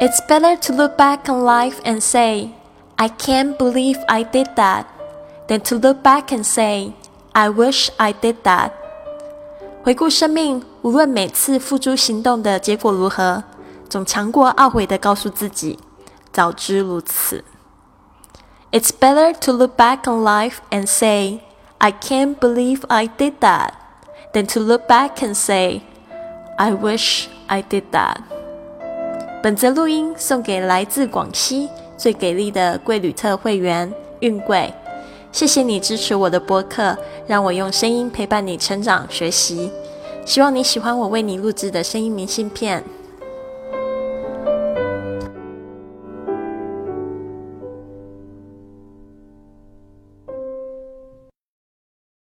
It's better to look back on life and say, I can't believe I did that, than to look back and say, I wish I did that. 回顾生命，无论每次付诸行动的结果如何，总强过懊悔的告诉自己，早知如此。It's better to look back on life and say, I can't believe I did that, than to look back and say, I wish I did that. 本则录音送给来自广西最给力的贵旅特会员运贵，谢谢你支持我的播客，让我用声音陪伴你成长学习。希望你喜欢我为你录制的声音明信片。